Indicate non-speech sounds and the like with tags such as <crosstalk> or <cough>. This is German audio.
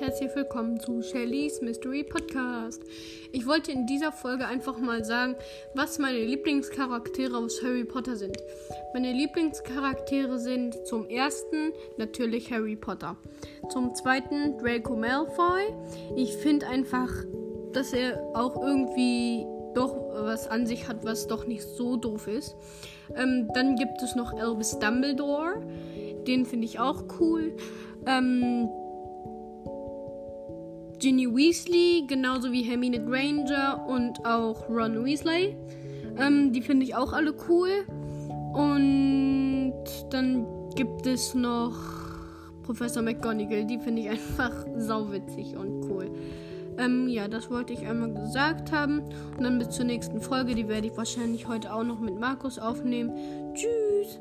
herzlich willkommen zu Shellys Mystery Podcast. Ich wollte in dieser Folge einfach mal sagen, was meine Lieblingscharaktere aus Harry Potter sind. Meine Lieblingscharaktere sind zum ersten natürlich Harry Potter, zum zweiten Draco Malfoy. Ich finde einfach, dass er auch irgendwie doch was an sich hat, was doch nicht so doof ist. Ähm, dann gibt es noch Albus Dumbledore. Den finde ich auch cool. Ähm, Ginny Weasley, genauso wie Hermine Granger und auch Ron Weasley. Ähm, die finde ich auch alle cool. Und dann gibt es noch Professor McGonagall. Die finde ich einfach <laughs> sauwitzig und cool. Ähm, ja, das wollte ich einmal gesagt haben. Und dann bis zur nächsten Folge. Die werde ich wahrscheinlich heute auch noch mit Markus aufnehmen. Tschüss.